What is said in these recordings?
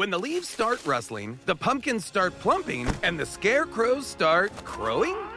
When the leaves start rustling, the pumpkins start plumping, and the scarecrows start crowing,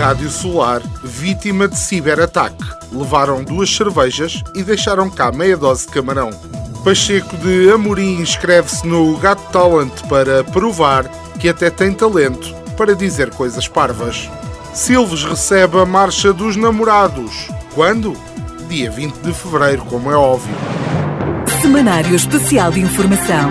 Rádio Solar, vítima de ciberataque. Levaram duas cervejas e deixaram cá meia dose de camarão. Pacheco de Amorim inscreve-se no Got Talent para provar que até tem talento para dizer coisas parvas. Silves recebe a Marcha dos Namorados. Quando? Dia 20 de fevereiro, como é óbvio. Semanário Especial de Informação.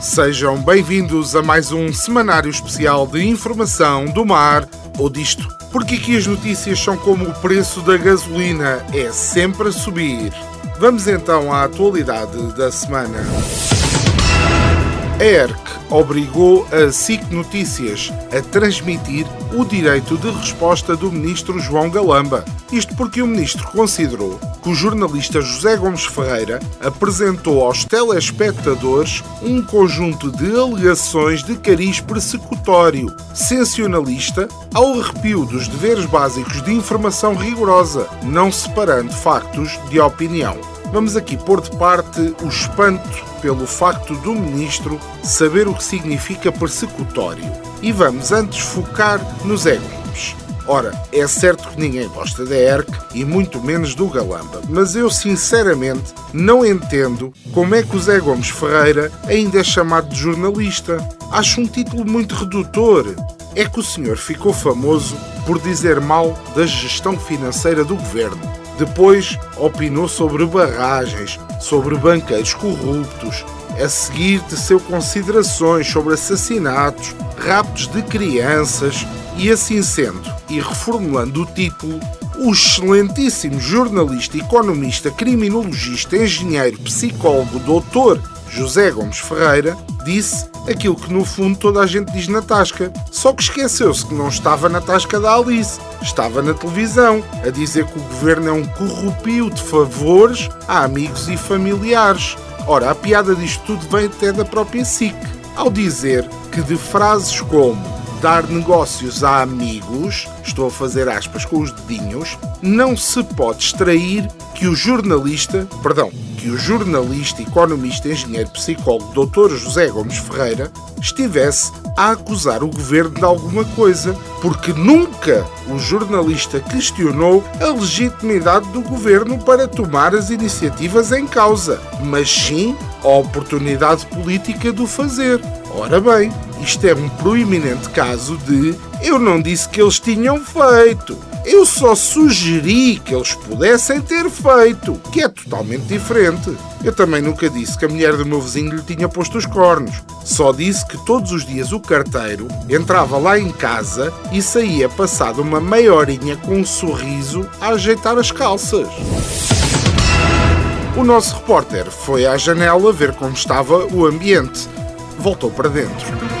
Sejam bem-vindos a mais um semanário especial de informação do mar ou disto. Porque aqui as notícias são como o preço da gasolina, é sempre a subir. Vamos então à atualidade da semana. A ERC obrigou a SIC Notícias a transmitir o direito de resposta do ministro João Galamba. Isto porque o ministro considerou que o jornalista José Gomes Ferreira apresentou aos telespectadores um conjunto de alegações de cariz persecutório, sensacionalista, ao arrepio dos deveres básicos de informação rigorosa, não separando factos de opinião. Vamos aqui pôr de parte o espanto pelo facto do ministro saber o que significa persecutório. E vamos antes focar nos égons. Ora, é certo que ninguém gosta da ERC e muito menos do Galamba, mas eu sinceramente não entendo como é que o Zé Gomes Ferreira ainda é chamado de jornalista. Acho um título muito redutor. É que o senhor ficou famoso por dizer mal da gestão financeira do governo depois opinou sobre barragens, sobre banqueiros corruptos. A seguir teceu considerações sobre assassinatos, raptos de crianças e assim sendo, e reformulando o título, o excelentíssimo jornalista, economista, criminologista, engenheiro, psicólogo, doutor José Gomes Ferreira disse aquilo que no fundo toda a gente diz na tasca. Só que esqueceu-se que não estava na tasca da Alice, estava na televisão, a dizer que o governo é um corrupio de favores a amigos e familiares. Ora, a piada disto tudo vem até da própria SIC, ao dizer que de frases como dar negócios a amigos, estou a fazer aspas com os dedinhos, não se pode extrair que o jornalista, perdão, que o jornalista, economista, engenheiro, psicólogo Dr. José Gomes Ferreira estivesse a acusar o governo de alguma coisa, porque nunca o jornalista questionou a legitimidade do governo para tomar as iniciativas em causa, mas sim a oportunidade política de o fazer. Ora bem, isto é um proeminente caso de Eu não disse que eles tinham feito. Eu só sugeri que eles pudessem ter feito, que é totalmente diferente. Eu também nunca disse que a mulher do meu vizinho lhe tinha posto os cornos. Só disse que todos os dias o carteiro entrava lá em casa e saía passado uma meia horinha com um sorriso a ajeitar as calças. O nosso repórter foi à janela ver como estava o ambiente. Voltou para dentro.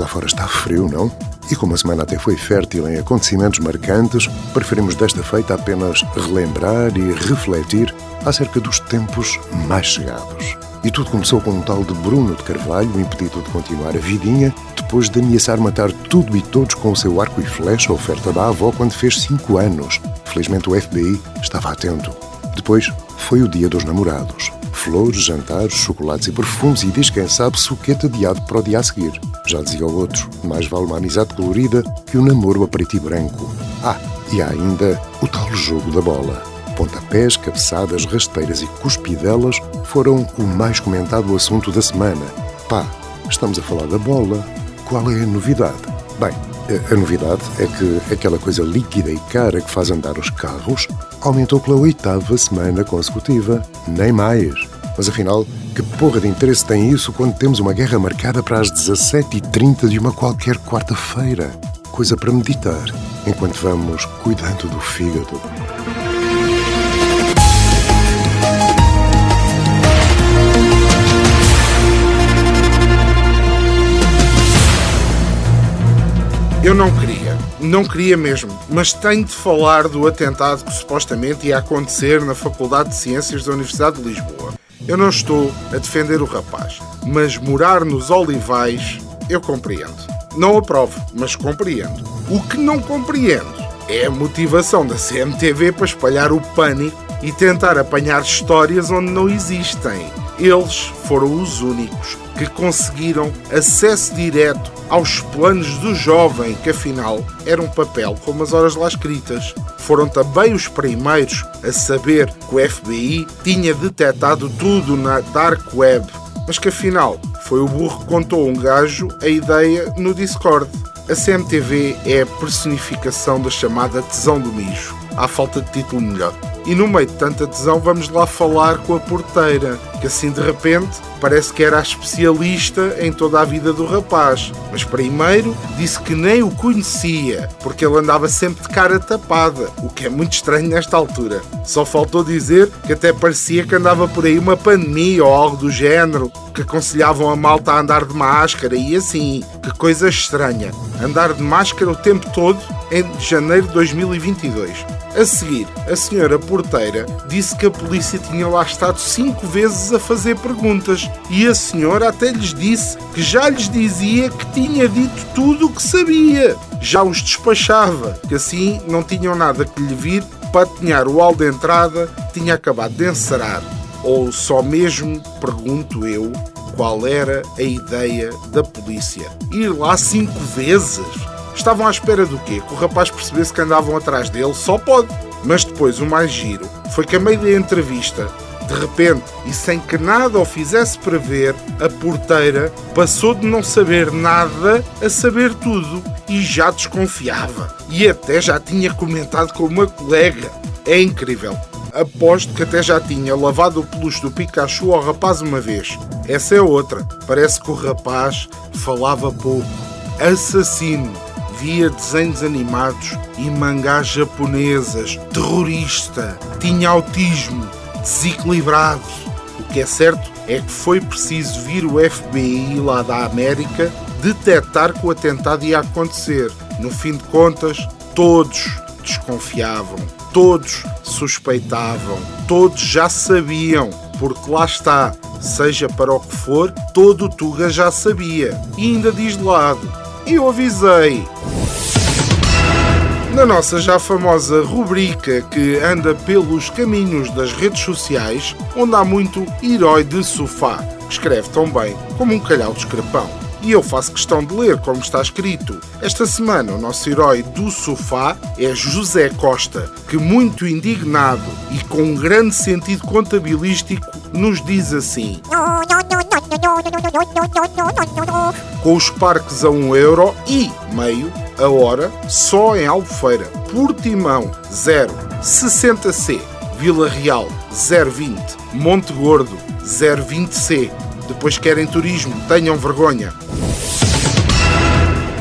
Lá fora está frio, não? E como a semana até foi fértil em acontecimentos marcantes, preferimos desta feita apenas relembrar e refletir acerca dos tempos mais chegados. E tudo começou com um tal de Bruno de Carvalho, impedido de continuar a vidinha, depois de ameaçar matar tudo e todos com o seu arco e flecha, oferta da avó, quando fez 5 anos. Felizmente o FBI estava atento. Depois foi o dia dos namorados. Flores, jantares, chocolates e perfumes e diz quem sabe suquete adiado para o dia a seguir. Já dizia o outro, mais vale uma amizade colorida que um namoro a preto e branco. Ah, e há ainda o tal jogo da bola. Pontapés, cabeçadas, rasteiras e cuspidelas foram o mais comentado assunto da semana. Pá, estamos a falar da bola. Qual é a novidade? Bem, a, novidade é que aquela coisa líquida e cara que faz andar os carros aumentou pela oitava semana consecutiva. Nem mais. Mas afinal, que porra de interesse tem isso quando temos uma guerra marcada para as 17h30 de uma qualquer quarta-feira? Coisa para meditar, enquanto vamos cuidando do fígado. Eu não queria, não queria mesmo, mas tenho de falar do atentado que supostamente ia acontecer na Faculdade de Ciências da Universidade de Lisboa. Eu não estou a defender o rapaz, mas morar nos olivais eu compreendo. Não aprovo, mas compreendo. O que não compreendo é a motivação da CMTV para espalhar o pânico e tentar apanhar histórias onde não existem. Eles foram os únicos que conseguiram acesso direto aos planos do jovem, que afinal era um papel com umas horas lá escritas. Foram também os primeiros a saber que o FBI tinha detectado tudo na Dark Web, mas que afinal foi o burro que contou um gajo a ideia no Discord. A CMTV é a personificação da chamada tesão do mijo. Há falta de título melhor. E no meio de tanta tesão, vamos lá falar com a porteira, que assim de repente parece que era a especialista em toda a vida do rapaz. Mas primeiro disse que nem o conhecia, porque ele andava sempre de cara tapada, o que é muito estranho nesta altura. Só faltou dizer que até parecia que andava por aí uma pandemia ou algo do género, que aconselhavam a malta a andar de máscara e assim. Que coisa estranha. Andar de máscara o tempo todo em janeiro de 2022. A seguir, a senhora porteira disse que a polícia tinha lá estado cinco vezes a fazer perguntas e a senhora até lhes disse que já lhes dizia que tinha dito tudo o que sabia. Já os despachava, que assim não tinham nada que lhe vir para atinhar o hall de entrada que tinha acabado de encerrar. Ou só mesmo, pergunto eu, qual era a ideia da polícia? Ir lá cinco vezes? Estavam à espera do quê? Que o rapaz percebesse que andavam atrás dele? Só pode. Mas depois o mais giro foi que a meio da entrevista, de repente, e sem que nada o fizesse prever, a porteira passou de não saber nada a saber tudo e já desconfiava. E até já tinha comentado com uma colega. É incrível. Aposto que até já tinha lavado o peluche do Pikachu ao rapaz uma vez. Essa é outra. Parece que o rapaz falava pouco. Assassino via desenhos animados e mangás japonesas, terrorista, tinha autismo, desequilibrado. O que é certo é que foi preciso vir o FBI lá da América detectar que o atentado ia acontecer. No fim de contas, todos desconfiavam, todos suspeitavam, todos já sabiam, porque lá está, seja para o que for, todo o Tuga já sabia. E ainda diz de lado, eu avisei. Na nossa já famosa rubrica que anda pelos caminhos das redes sociais, onde há muito herói de sofá, que escreve tão bem como um calhau de escrapão. e eu faço questão de ler como está escrito. Esta semana, o nosso herói do sofá é José Costa, que, muito indignado e com um grande sentido contabilístico, nos diz assim: Com os parques a 1 euro e meio a hora, só em Albufeira, Portimão 0, 60C, Vila Real 020, Monte Gordo 020C. Depois querem turismo, tenham vergonha.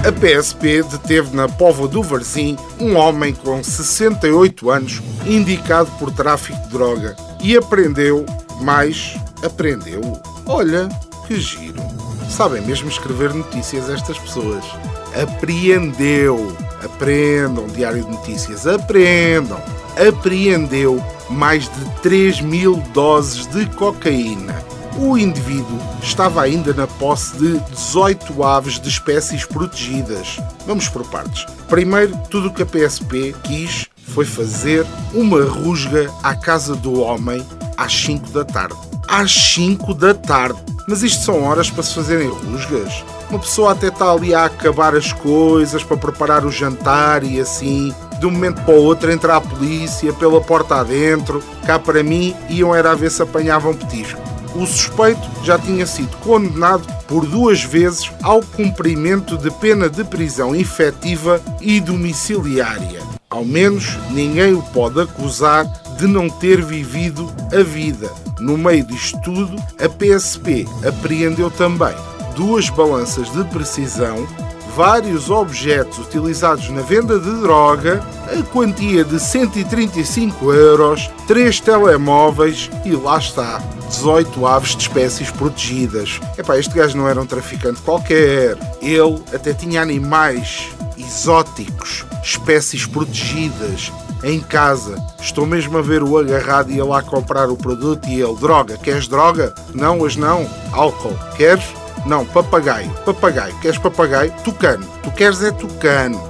A PSP deteve na Póvoa do Varzim um homem com 68 anos indicado por tráfico de droga e aprendeu, mais aprendeu. Olha, que giro. Sabem mesmo escrever notícias estas pessoas. Apreendeu. Aprendam, Diário de Notícias, aprendam. Apreendeu mais de 3 mil doses de cocaína o indivíduo estava ainda na posse de 18 aves de espécies protegidas. Vamos por partes. Primeiro, tudo o que a PSP quis foi fazer uma rusga à casa do homem às 5 da tarde. Às 5 da tarde. Mas isto são horas para se fazerem rusgas? Uma pessoa até está ali a acabar as coisas para preparar o jantar e assim. De um momento para o outro entra a polícia pela porta adentro. Cá para mim iam era a ver se apanhavam petisco o suspeito já tinha sido condenado por duas vezes ao cumprimento de pena de prisão efetiva e domiciliária. Ao menos ninguém o pode acusar de não ter vivido a vida. No meio disto tudo, a PSP apreendeu também duas balanças de precisão vários objetos utilizados na venda de droga, a quantia de 135 euros, 3 telemóveis e lá está, 18 aves de espécies protegidas. Epá, este gajo não era um traficante qualquer. Ele até tinha animais exóticos, espécies protegidas, em casa. Estou mesmo a ver o agarrado e ir lá comprar o produto e ele, droga, queres droga? Não, hoje não. Álcool, queres? Não, papagaio. Papagaio. Queres papagaio? Tucano. Tu queres é tucano.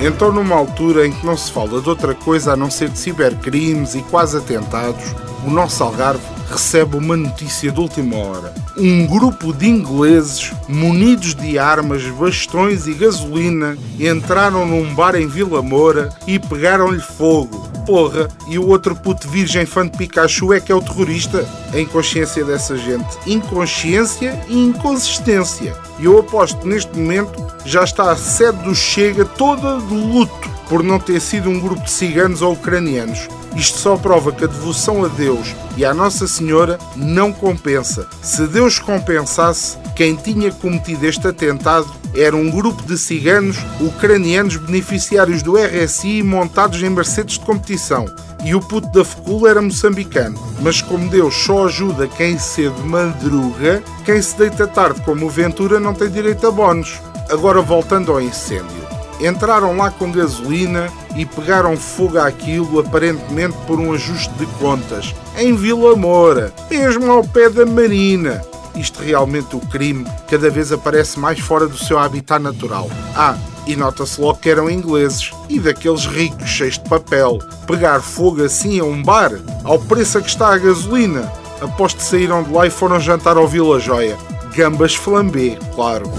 Então, numa altura em que não se fala de outra coisa a não ser de cibercrimes e quase atentados, o nosso Algarve recebe uma notícia de última hora. Um grupo de ingleses, munidos de armas, bastões e gasolina, entraram num bar em Vila Moura e pegaram-lhe fogo. Porra, e o outro puto virgem fã de Pikachu é que é o terrorista? A inconsciência dessa gente. Inconsciência e inconsistência. E eu aposto que neste momento já está a sede do Chega toda de luto por não ter sido um grupo de ciganos ou ucranianos. Isto só prova que a devoção a Deus e à Nossa Senhora não compensa. Se Deus compensasse, quem tinha cometido este atentado era um grupo de ciganos ucranianos beneficiários do RSI montados em Mercedes de competição. E o puto da fecula era moçambicano. Mas como Deus só ajuda quem cedo madruga, quem se deita tarde como o Ventura não tem direito a bónus. Agora voltando ao incêndio entraram lá com gasolina e pegaram fogo àquilo, aparentemente por um ajuste de contas, em Vila Moura, mesmo ao pé da Marina. Isto realmente o crime cada vez aparece mais fora do seu habitat natural. Ah, e nota-se logo que eram ingleses e daqueles ricos cheios de papel. Pegar fogo assim a um bar, ao preço a que está a gasolina. Após que saíram de lá e foram jantar ao Vila Joia. Gambas flambé, claro.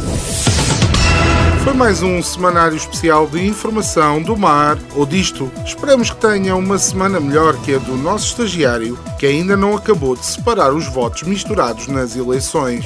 Foi mais um semanário especial de informação do mar ou disto. Esperamos que tenha uma semana melhor que a do nosso estagiário, que ainda não acabou de separar os votos misturados nas eleições.